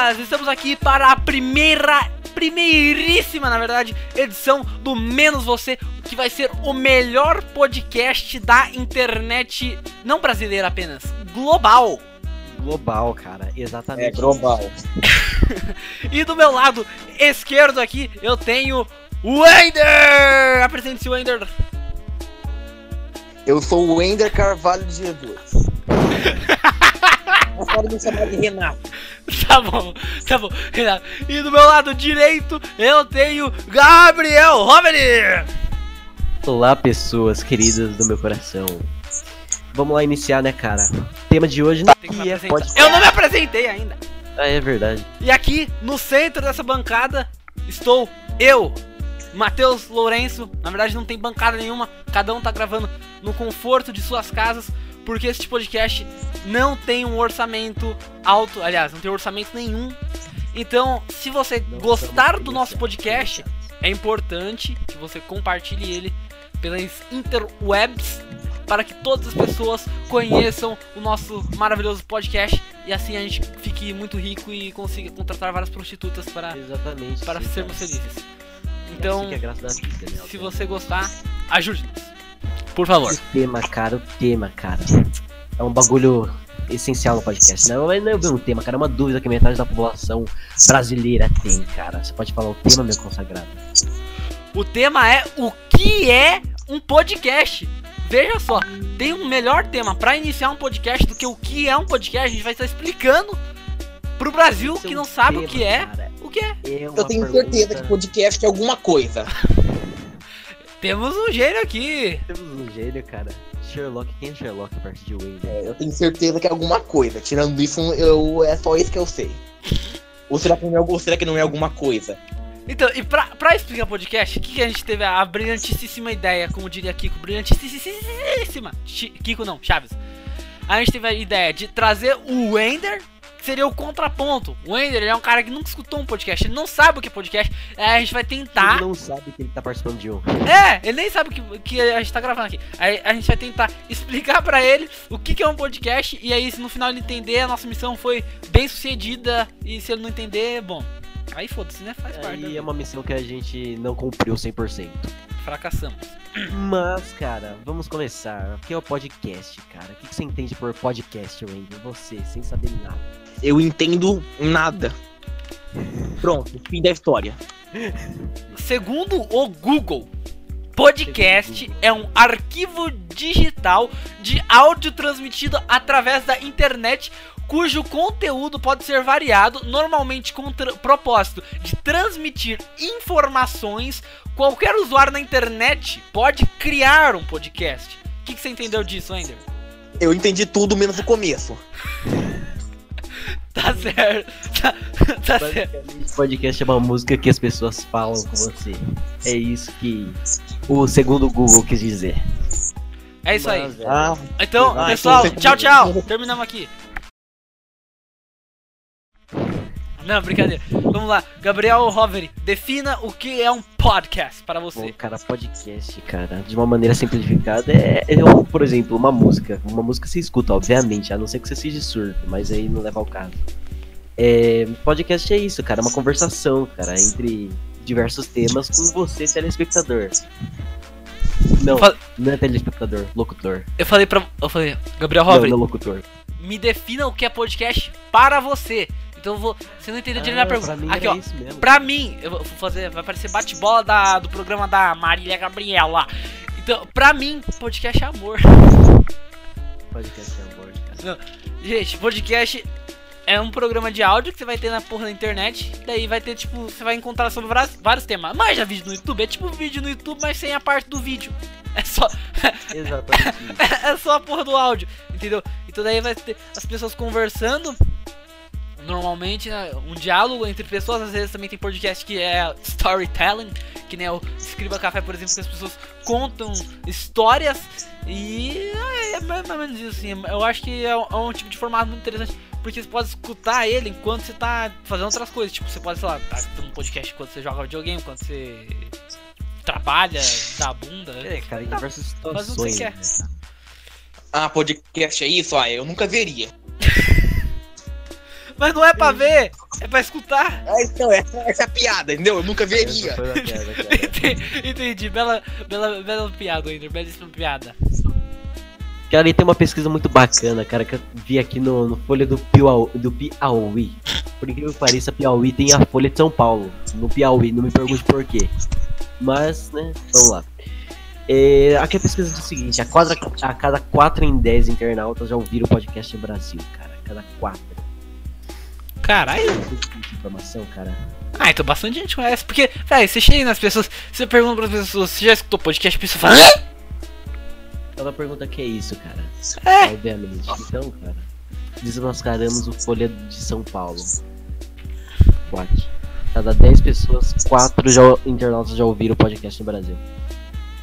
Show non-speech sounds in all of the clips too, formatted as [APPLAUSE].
Buenas! Estamos aqui para a primeira, primeiríssima, na verdade, edição do Menos Você, que vai ser o melhor podcast da internet, não brasileira apenas, global. Global, cara, exatamente. É global. [LAUGHS] e do meu lado esquerdo aqui, eu tenho o Ender! Apresente-se, Ender. Eu sou o Wender Carvalho de Jesus. [LAUGHS] Pode me chamar de Renato. [LAUGHS] Tá bom, tá bom, Renato. E do meu lado direito eu tenho Gabriel Roveri. Olá, pessoas queridas do meu coração. Vamos lá iniciar, né, cara? O tema de hoje não é podcast. Eu não me apresentei ainda. Ah, é verdade. E aqui no centro dessa bancada estou eu, Matheus Lourenço. Na verdade não tem bancada nenhuma, cada um tá gravando no conforto de suas casas, porque este podcast não tem um orçamento alto, aliás, não tem orçamento nenhum. Então, se você Não gostar do nosso podcast, é importante que você compartilhe ele pelas interwebs para que todas as pessoas conheçam o nosso maravilhoso podcast e assim a gente fique muito rico e consiga contratar várias prostitutas para, Exatamente. para sermos felizes. É Então, assim é a graça da vida, né? se você gostar, ajude-nos. Por favor. O tema, cara, o tema, cara. É um bagulho essencial no podcast. Não é não é um tema, cara. É uma dúvida que metade da população brasileira tem, cara. Você pode falar o tema, meu consagrado. O tema é o que é um podcast. Veja só, tem um melhor tema para iniciar um podcast do que o que é um podcast. A gente vai estar explicando pro Brasil é que não sabe o que é. cara. O que é? Eu tenho pergunta- certeza que podcast é alguma coisa. [LAUGHS] Temos um gênio aqui. Temos um gênio, cara. Sherlock, quem é Sherlock a partir de Wayne? É, eu tenho certeza que é alguma coisa. Tirando isso, eu, é só isso que eu sei. Ou será que não é, ou será que não é alguma coisa? Então, e pra, pra explicar podcast, o que, que a gente teve a brilhantíssima ideia, como diria Kiko, brilhantíssima. Kiko não, Chaves. A gente teve a ideia de trazer o Wender, que seria o contraponto. O Wender, ele é um cara que nunca escutou um podcast, ele não sabe o que é podcast. Aí a gente vai tentar. Ele não sabe que ele tá participando de um. É, ele nem sabe o que, que a gente tá gravando aqui. Aí a gente vai tentar [LAUGHS] explicar pra ele o que, que é um podcast. E aí, se no final ele entender, a nossa missão foi bem sucedida. E se ele não entender, bom. Aí foda-se, né? Faz parte. Aí é uma missão que a gente não cumpriu 100%. Fracassamos. [CLEARS THROAT] Mas, cara, vamos começar. O que é o podcast, cara? O que você entende por podcast, Randy? Você, sem saber nada. Eu entendo nada. Pronto, fim da história. Segundo o Google, podcast é um arquivo digital de áudio transmitido através da internet, cujo conteúdo pode ser variado, normalmente com o propósito de transmitir informações. Qualquer usuário na internet pode criar um podcast. O que, que você entendeu disso, Ender? Eu entendi tudo menos o começo. [LAUGHS] Tá certo. Tá, tá certo. Basicamente, podcast é uma música que as pessoas falam com você. É isso que o segundo Google quis dizer. É isso aí. Ah, Então, Ah, pessoal, então tchau, tchau. Terminamos aqui. Não, brincadeira. Vamos lá. Gabriel Roveri, defina o que é um podcast para Bom, você. cara, podcast, cara, de uma maneira simplificada, é, é um, por exemplo, uma música. Uma música você escuta, obviamente, a não ser que você seja surdo, mas aí não leva ao caso. É, podcast é isso, cara, é uma conversação, cara, entre diversos temas com você, telespectador. Não, Fala- não é telespectador, locutor. Eu falei pra. Eu falei, Gabriel Não, Roveri, não locutor. me defina o que é podcast para você. Então eu vou. Você não entendeu direito a Ah, pergunta. pra mim Aqui, ó. Pra mim, eu vou fazer. Vai aparecer bate-bola da- do programa da Marília Gabriela. Então, pra mim, podcast é amor. Podcast é amor, cara. Gente, podcast é um programa de áudio que você vai ter na porra da internet. Daí vai ter, tipo, você vai encontrar sobre vários, vários temas. Mas já vídeo no YouTube, é tipo vídeo no YouTube, mas sem a parte do vídeo. É só, [LAUGHS] Exatamente é só a porra do áudio, entendeu? Então daí vai ter as pessoas conversando. Normalmente, né, um diálogo entre pessoas, às vezes também tem podcast que é storytelling, que nem o Escriba Café, por exemplo, que as pessoas contam histórias e é, é mais ou menos isso, assim. Eu acho que é um, é um tipo de formato muito interessante, porque você pode escutar ele enquanto você tá fazendo outras coisas. Tipo, você pode, sei lá, tá escutando um podcast enquanto você joga videogame, enquanto você trabalha, dá a bunda. É, cara, em diversas faz o que você situações. quer. né, ah, podcast é isso? Ah, eu nunca veria. [LAUGHS] Mas não é pra ver, é pra escutar. É, então, essa, essa é a piada, entendeu? Eu nunca veria. [LAUGHS] Entendi, Entendi, bela, bela, bela piada, Ender, belíssima piada. Cara, e tem uma pesquisa muito bacana, cara, que eu vi aqui no, no Folha do Piauí, do Piauí. Por incrível que pareça, Piauí tem a Folha de São Paulo, no Piauí, não me pergunte por quê. Mas, né, vamos lá. É, aqui a pesquisa diz o seguinte, a, quadra, a cada 4 em 10 internautas já ouviram o podcast no Brasil, cara. A cada 4. Caralho. informação, cara. Ah, então bastante gente conhece. Porque, velho, você chega nas pessoas, você pergunta pras pessoas, você já escutou podcast, a pessoa fala, Hã? Ela pergunta que é isso, cara. É. Obviamente. Então, cara, desmascaramos o Folha de São Paulo. What? Cada 10 pessoas, 4 já, internautas já ouviram o podcast no Brasil.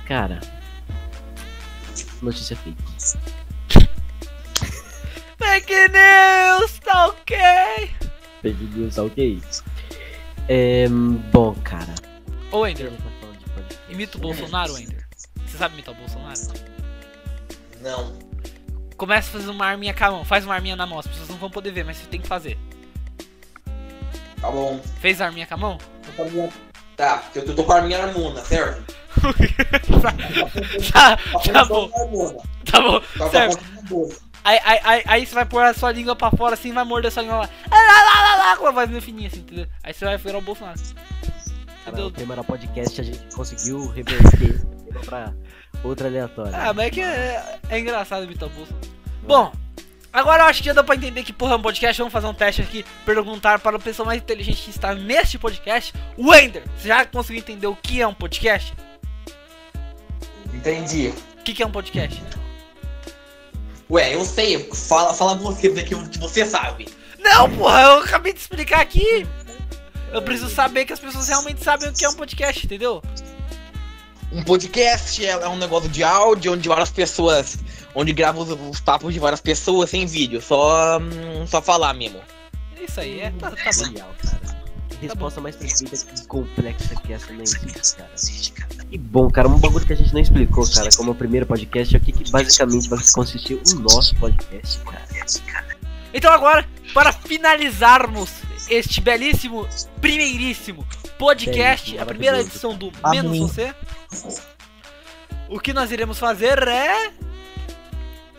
Cara, notícia fake. Fake news, tá ok. Fake news, ok? É, bom, cara. Ô, Ender, tá imita o Bolsonaro, Ender. Você sabe imitar o Bolsonaro? Não. Começa a fazer uma arminha com a mão, faz uma arminha na mão, as pessoas não vão poder ver, mas você tem que fazer. Tá bom. Fez a arminha com a mão? Tá, porque eu tô com a minha harmona, certo? [LAUGHS] tá, tá bom, tá bom, Tá certo. Aí, aí, aí, aí você vai pôr a sua língua pra fora assim, vai morder a sua língua lá. Lá, lá, lá, lá, com a voz meio fininha assim, entendeu? Aí você vai virar o Bolsonaro. Cara, o tema era podcast, a gente conseguiu reverter pra outra aleatória. Ah, mas é que é, é engraçado imitar o Bolsonaro. Bom, agora eu acho que já dá pra entender que porra é um podcast. Vamos fazer um teste aqui, perguntar para a pessoa mais inteligente que está neste podcast. Wender, você já conseguiu entender o que é um podcast? Entendi. O que, que é um podcast? Ué, eu sei. Fala, fala você daqui o que você sabe. Não, porra, eu acabei de explicar aqui. Eu preciso saber que as pessoas realmente sabem o que é um podcast, entendeu? Um podcast é, é um negócio de áudio onde várias pessoas. Onde grava os, os papos de várias pessoas sem vídeo. Só. hum, só falar mesmo. É Isso aí, é. Tá, tá bom. Genial, cara. Resposta mais perfeita e complexa que essa não existe, cara. E bom, cara, um bagulho que a gente não explicou, cara, como o primeiro podcast, é o que, que basicamente vai consistir o nosso podcast, cara. Então agora, para finalizarmos este belíssimo, primeiríssimo podcast, Belíssimo, a primeira edição do. Menos Você, o que nós iremos fazer é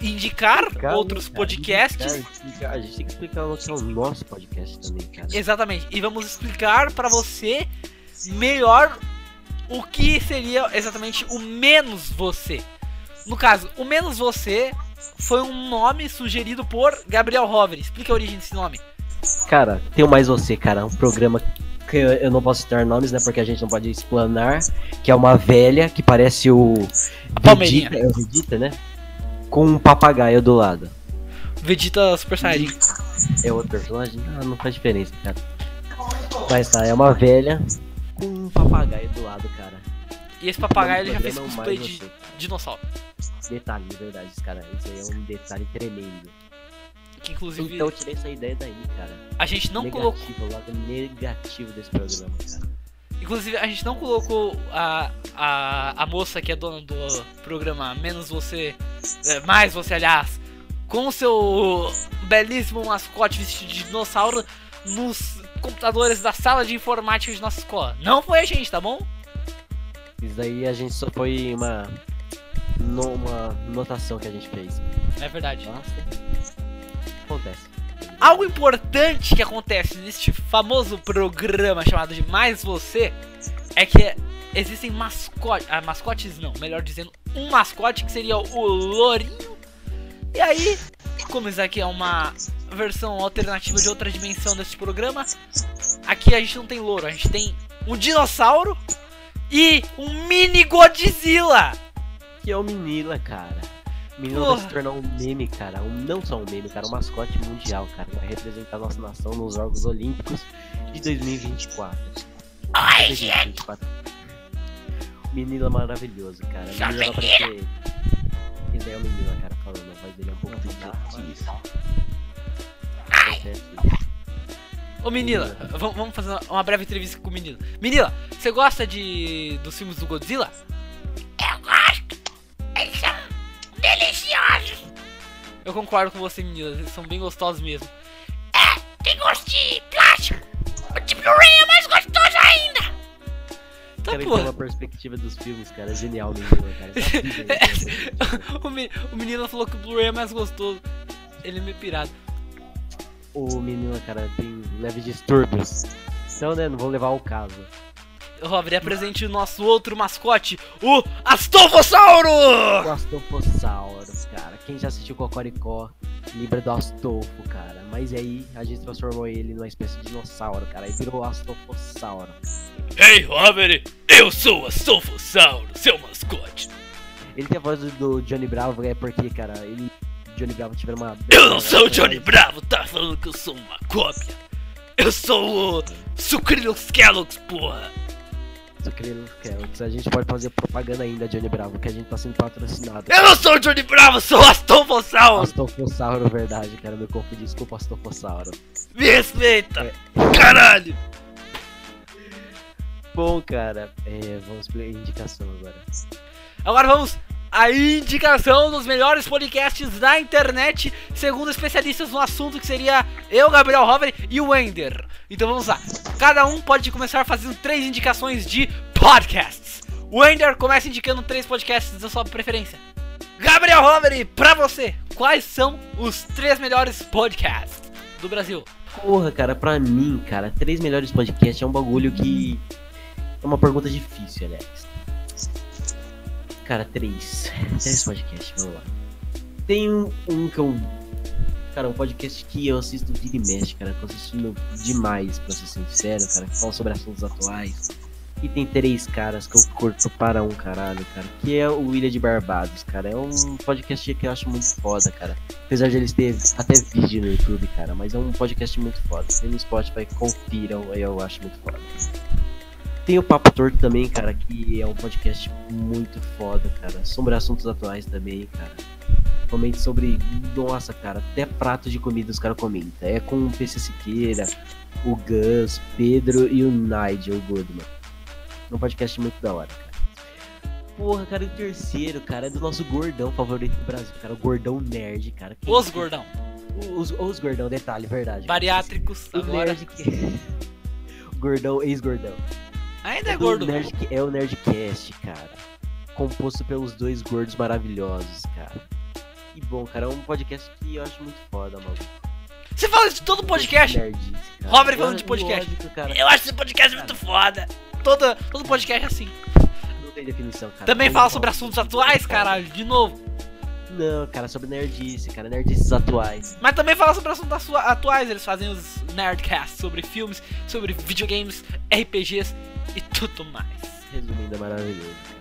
indicar Cara, outros cara, podcasts. explicar- a gente tem que explicar o que é o nosso podcast também, cara. Exatamente. E vamos explicar para você melhor o que seria exatamente o menos você. No caso, o menos você foi um nome sugerido por Gabriel Hover. Explica a origem desse nome. Cara, tem o Mais Você, cara, um programa que eu, não posso citar nomes, né, porque a gente não pode explanar, que é uma velha que parece o Palmeirinha. Vegeta, é o Vegeta, né? Com um papagaio do lado. Vegeta Super Saiyajin. É outro personagem? Ah, não faz diferença, cara. Mas tá, é uma velha com um papagaio do lado, cara. E esse papagaio ele já fez cosplay de Você, dinossauro. Detalhe, de verdade, cara. Isso aí é um detalhe tremendo. Que inclusive Então eu tirei essa ideia daí, cara. a gente não colocou. negativo, o lado negativo desse programa, cara. Inclusive a gente não colocou a, a, a moça que é dona do programa Menos Você. é, mais você, aliás. Com o seu belíssimo mascote vestido de dinossauro nos computadores da sala de informática de nossa escola. Não foi a gente, tá bom? Isso daí a gente só foi uma. uma notação que a gente fez. É verdade. Nossa. Acontece. Algo importante que acontece neste famoso programa chamado de Mais Você é que existem mascotes. Ah, mascotes não, melhor dizendo, um mascote que seria o Lourinho. E aí, como isso aqui é uma versão alternativa de outra dimensão deste programa, aqui a gente não tem louro, a gente tem um dinossauro e um mini Godzilla. Que é o Minila, cara. Minila vai se Porra. tornar um meme, cara. Um, não só um meme, cara. Um mascote mundial, cara. Vai representar a nossa nação nos Jogos Olímpicos de 2024. Ai, 2024. Minila maravilhoso, cara. Minila vai aparecer. Esse é o Minila, cara, falando. A voz dele é um pouco. Acontece. Ô Menila, vamos fazer uma- uma breve entrevista com o Menila. Menila, você gosta de dos filmes do Godzilla? Eu concordo com você, Menila. Eles são bem gostosos mesmo. É, tem gosto de plástico. O de Blu-ray é mais gostoso ainda. Tá, Cara, tem uma perspectiva dos filmes, cara. Genial, menino, cara. Tá [LAUGHS] incrível, [LAUGHS] o, me- o menino falou que o Blu-ray é mais gostoso. Ele é meio pirado. o menino, cara, tem leves distúrbios. Então, né, não vou levar ao caso. Robert, apresente o nosso outro mascote, o Astolfossauro! O Astolfosaurus, cara. Quem já assistiu Cocoricó, lembra do Astolfo, cara. Mas aí a gente transformou ele numa espécie de dinossauro, cara. E virou o Astolfossauro. Ei, Robert, eu sou o Astolfossauro, seu mascote. Ele tem a voz do, Johnny Bravo, é porque, cara, ele e Johnny Bravo tiveram uma. Eu não sou o Johnny Bravo, tá falando que eu sou uma cópia. Eu sou o Sucrilux Kellogg's, porra. Sucrilux Kellogg's. A gente pode fazer propaganda ainda, Johnny Bravo, que a gente tá sendo patrocinado. Eu não sou o Johnny Bravo, sou o Astolfossauro. Astolfossauro, verdade, cara. Me confundi. Desculpa, Astolfossauro. Me respeita, caralho. Bom, cara, é, vamos pra indicação agora. Agora vamos à indicação dos melhores podcasts da internet, segundo especialistas no assunto, que seria eu, Gabriel Hover e o Wender. Então vamos lá. Cada um pode começar fazendo três indicações de podcasts. O Wender começa indicando três podcasts da sua preferência. Gabriel Hover, pra você, quais são os três melhores podcasts do Brasil? Porra, cara, pra mim, cara, três melhores podcasts é um bagulho que. É uma pergunta difícil, aliás. Cara, três. Três podcasts, vamos lá. Tem um, um que eu. Cara, um podcast que eu assisto vira e mexe, cara. Tô assistindo demais, pra ser sincero, cara. Que fala sobre assuntos atuais. E tem três caras que eu curto para um caralho, cara. Que é o Ilha de Barbados, cara. É um podcast que eu acho muito foda, cara. Apesar de eles terem até vídeo no YouTube, cara. Mas é um podcast muito foda. Tem no Spotify, confiram, eu acho muito foda. Tem o Papo Torto também, cara, que é um podcast muito foda, cara. Sobre assuntos atuais também, cara. Comente sobre. Nossa, cara, até prato de comida os caras comentam. É com o PC Siqueira, o Gus, Pedro e o Nigel Goodman. É um podcast muito da hora, cara. Porra, cara, o terceiro, cara, é do nosso gordão favorito do Brasil, cara. O gordão nerd, cara. Quem- Os gordão. Os, os gordão, detalhe, verdade. Bariátricos, O agora. nerd que. [LAUGHS] gordão, ex-gordão. Ainda é do gordo. Nerd, é o Nerdcast, cara. Composto pelos dois gordos maravilhosos, cara. Que bom, cara. É um podcast que eu acho muito foda, mano. Você fala isso de todo podcast? Cara. Robert falando de podcast. Lógico, cara. Eu acho esse podcast muito foda. Todo, todo podcast é assim. Não tem definição, cara. Também fala sobre assuntos atuais, caralho, de novo. Não, cara, sobre nerdice, cara. Nerdices atuais. Mas também fala sobre assuntos atua- atuais. Eles fazem os Nerdcasts sobre filmes, sobre videogames, RPGs e tudo mais. Resumindo, é maravilhoso.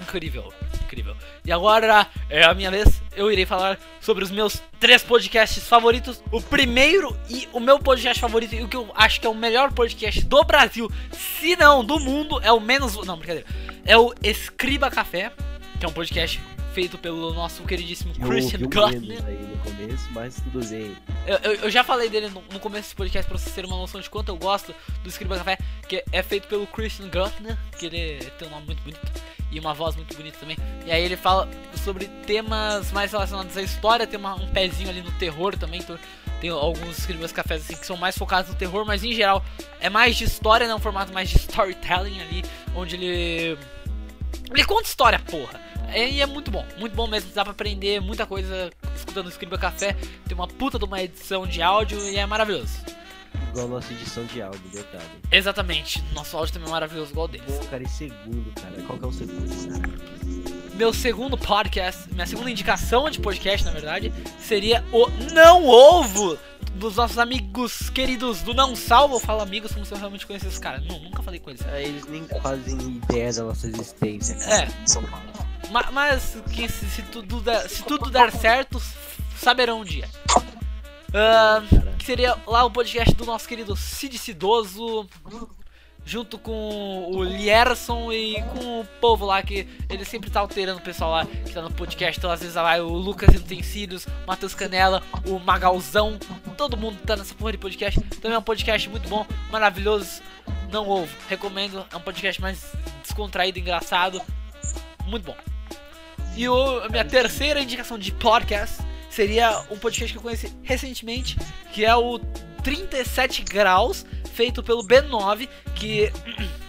Incrível, incrível. E agora é a minha vez. Eu irei falar sobre os meus três podcasts favoritos. O primeiro e o meu podcast favorito, e o que eu acho que é o melhor podcast do Brasil, se não do mundo, é o menos. Não, brincadeira. É o Escriba Café, que é um podcast feito pelo nosso queridíssimo Eu Christian ouvi um aí no começo, mas tudo bem. Eu, eu- eu já falei dele no, no começo desse podcast pra vocês terem uma noção de quanto eu gosto do Escriba Café, que é feito pelo Christian Gurtner, que ele tem um nome muito bonito e uma voz muito bonita também. E aí ele fala sobre temas mais relacionados à história, tem uma- um pezinho ali no terror também. Então tem alguns Escribas Cafés assim que são mais focados no terror, mas em geral é mais de história, né? Um formato mais de [LAUGHS] storytelling ali, onde ele. Ele conta história, porra. É, e é muito bom, muito bom mesmo. Dá pra aprender muita coisa escutando o Escriba Café. Tem uma puta de uma edição de áudio e é maravilhoso. Igual a nossa edição de áudio, detalhe. Exatamente, nosso áudio também é maravilhoso, igual deles. Bom, cara, e segundo, cara? Qual que é o segundo? Meu segundo podcast, minha segunda indicação de podcast, na verdade, seria o Não Ovo dos nossos amigos queridos do Não Salvo. Eu falo amigos como se eu realmente conhecesse esses caras. Não, nunca falei com eles. Ah, Eles nem fazem ideia da nossa existência, cara. É. Ma- Mas que se, se tudo der, se tudo der certo, saberão um dia. Cara, que seria lá o podcast do nosso querido Cid Cidoso, junto com o Lierson e com o povo lá, que ele sempre tá alterando o pessoal lá que tá no podcast. Então, às vezes, vai o Lucas Utensílios, o Matheus Canela, o Magalzão, todo mundo tá nessa porra de podcast. Também é um podcast muito bom, maravilhoso. Não ouvo, recomendo. É um podcast mais descontraído, engraçado, muito bom. E a minha terceira indicação de podcast seria um podcast que eu conheci recentemente, que é o 37 graus, feito pelo B9, que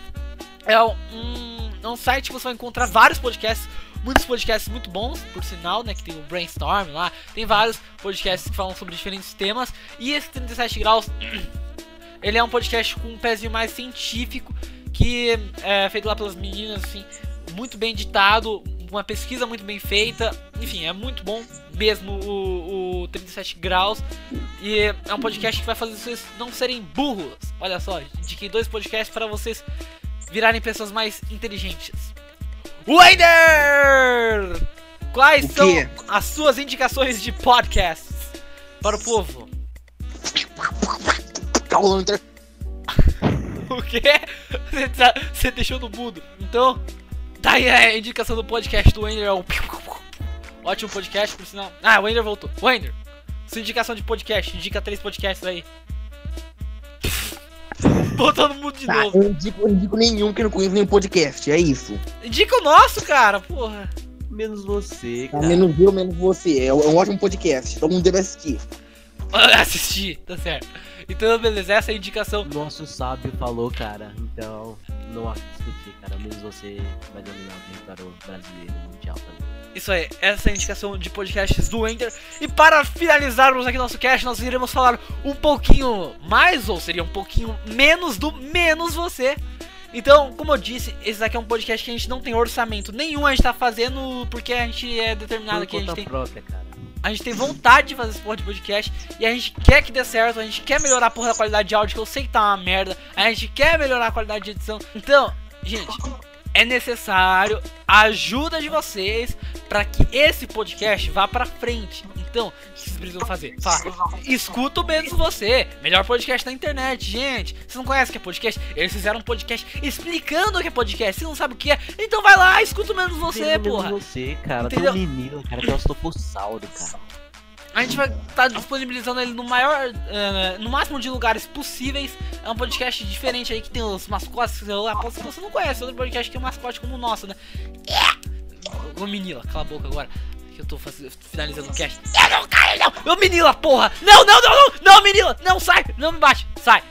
[CLEARS THROAT] é um, é um site que você vai encontrar vários podcasts, muitos podcasts muito bons, por sinal, né? Que tem o Brainstorm lá, tem vários podcasts que falam sobre diferentes temas. E esse 37 graus, [CLEARS THROAT] ele é um podcast com um pezinho mais científico, que é feito lá pelas meninas, assim, muito bem editado, uma pesquisa muito bem feita, enfim, é muito bom mesmo o, o 37 graus. E é um podcast que vai fazer vocês não serem burros. Olha só, indiquei dois podcasts para vocês virarem pessoas mais inteligentes. Wader! Quais são as suas indicações de podcasts para o povo? Calunter. [LAUGHS] O quê? Você, tá- você deixou no mudo. Então, tá aí a indicação do podcast do Wender. É um ótimo podcast, por sinal. Ah, o Wender voltou. Wender, sua indicação de podcast. Indica três podcasts aí. [LAUGHS] Botou no mudo de Tá, novo. eu não indico, eu não indico nenhum que eu não conheço nenhum podcast, é isso. Indica o nosso, cara. Porra. Menos você, Tá, cara. menos eu, menos você. É um é um ótimo podcast, todo mundo deve assistir. [LAUGHS] Assistir, tá certo. Então, beleza. Essa é a indicação. Nosso sábio falou, cara. Então, não há que discutir, cara. Menos você vai dominar o território brasileiro mundial também. Isso aí, essa é a indicação de podcasts do Enter. E para finalizarmos aqui nosso cast, nós iremos falar um pouquinho mais, ou seria um pouquinho menos do menos você. Então, como eu disse, esse aqui é um podcast que a gente não tem orçamento nenhum, a gente tá fazendo porque a gente é determinado Por aqui, a gente tem, própria, cara. A gente tem vontade de fazer esse porra de podcast e a gente quer que dê certo, a gente quer melhorar a porra da qualidade de áudio, que eu sei que tá uma merda, a gente quer melhorar a qualidade de edição. Então, gente, é necessário a ajuda de vocês para que esse podcast vá pra frente. Então, o que vocês precisam fazer? Fala, escuta o menos você. Melhor podcast da internet, gente. Vocês não conhecem o que é podcast? Eles fizeram um podcast explicando o que é podcast. Você não sabe o que é? Então vai lá, escuta o menos você, Menos porra. você, cara. Entendeu? Tem um menino, cara. Tem um astofossauro, cara. A gente vai estar disponibilizando ele no maior, eh, no máximo de lugares possíveis. É um podcast diferente aí que tem os mascotes. Se você não conhece outro podcast que tem um mascote como o nosso, né? É. Ô Menila, cala a boca agora. Que eu tô faz- finalizando o cast. É, não, cara, não! Ô Menila, porra! Não, não, não, não! Não, Menila! Não, sai! Não me bate! Sai!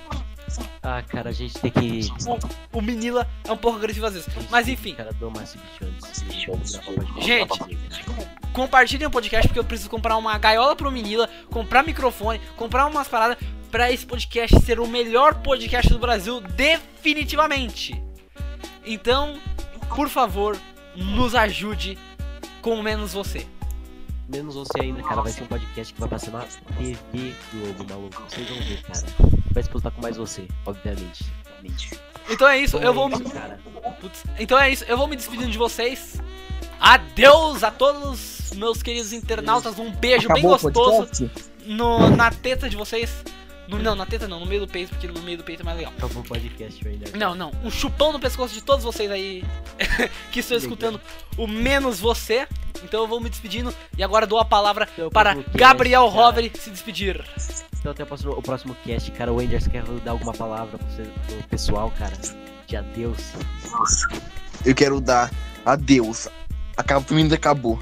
Ah, cara, a gente tem que. O Menila é um pouco agressivo às vezes. Mas enfim, Cara, dou mais bicho antes. o. Gente. Compartilhem o podcast porque eu preciso comprar uma gaiola pro Menila, comprar microfone, comprar umas paradas pra esse podcast ser o melhor podcast do Brasil definitivamente. Então, por favor, nos ajude com menos você. Menos você ainda, cara. Vai ser um podcast que vai passar na TV Globo, maluco. Vocês vão ver, cara. Vai disputar com mais você, obviamente. Obviamente. Então é isso, eu vou isso, cara. Putz, então é isso, eu vou me despedindo de vocês. Adeus a todos meus queridos internautas, um beijo bem Acabou o gostoso no, na teta de vocês. No- não, na teta não, no meio do peito, porque no meio do peito é mais legal. Acabou o podcast ainda. Não, não. Um chupão no pescoço de todos vocês aí [LAUGHS] que estão escutando o menos você. Então eu vou me despedindo e agora dou a palavra Até o para cast, Gabriel cara. Roveri se despedir. Então até o próximo, o próximo cast, cara. O Wenders quer dar alguma palavra pro, você- pro pessoal, cara. De adeus. Eu quero dar adeus. Acaba, pra mim acabou.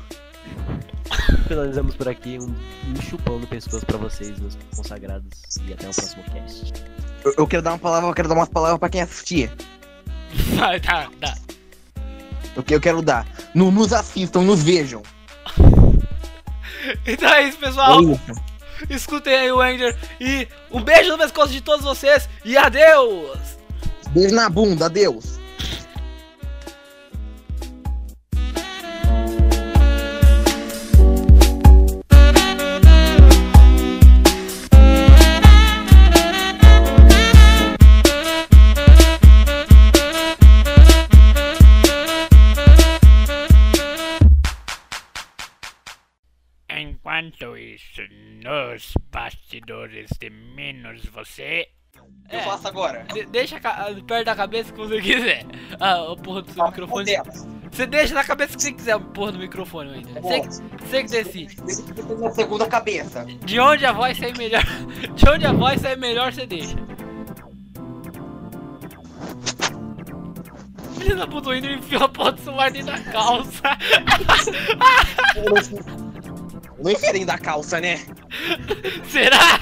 Finalizamos por aqui um, um chupão no pescoço pra vocês, meus consagrados. E até o próximo cast. Eu, eu quero dar uma palavra, eu quero dar umas palavras pra quem assistir. [LAUGHS] Vai, tá, tá. Eu, que- eu quero dar. No- nos assistam, nos vejam. [LAUGHS] Então é isso, pessoal. É isso. Escutem aí o Ender. E um beijo no pescoço de todos vocês. E adeus. Beijo na bunda, adeus. Enquanto isso, nos bastidores de menos você. Eu É. faço agora. De- deixa perto da cabeça que você quiser. Ah, a porra do seu microfone. Você deixa na cabeça que você quiser, porra do microfone, Ender. Você, você que decide. Na segunda cabeça. De onde a voz sair melhor. [LAUGHS] De onde a voz sair melhor, você deixa. Filho da puta, o Ender enfiou a porra do celular dentro da calça. [LAUGHS] Não enfiei dentro da calça, né? [LAUGHS] Será?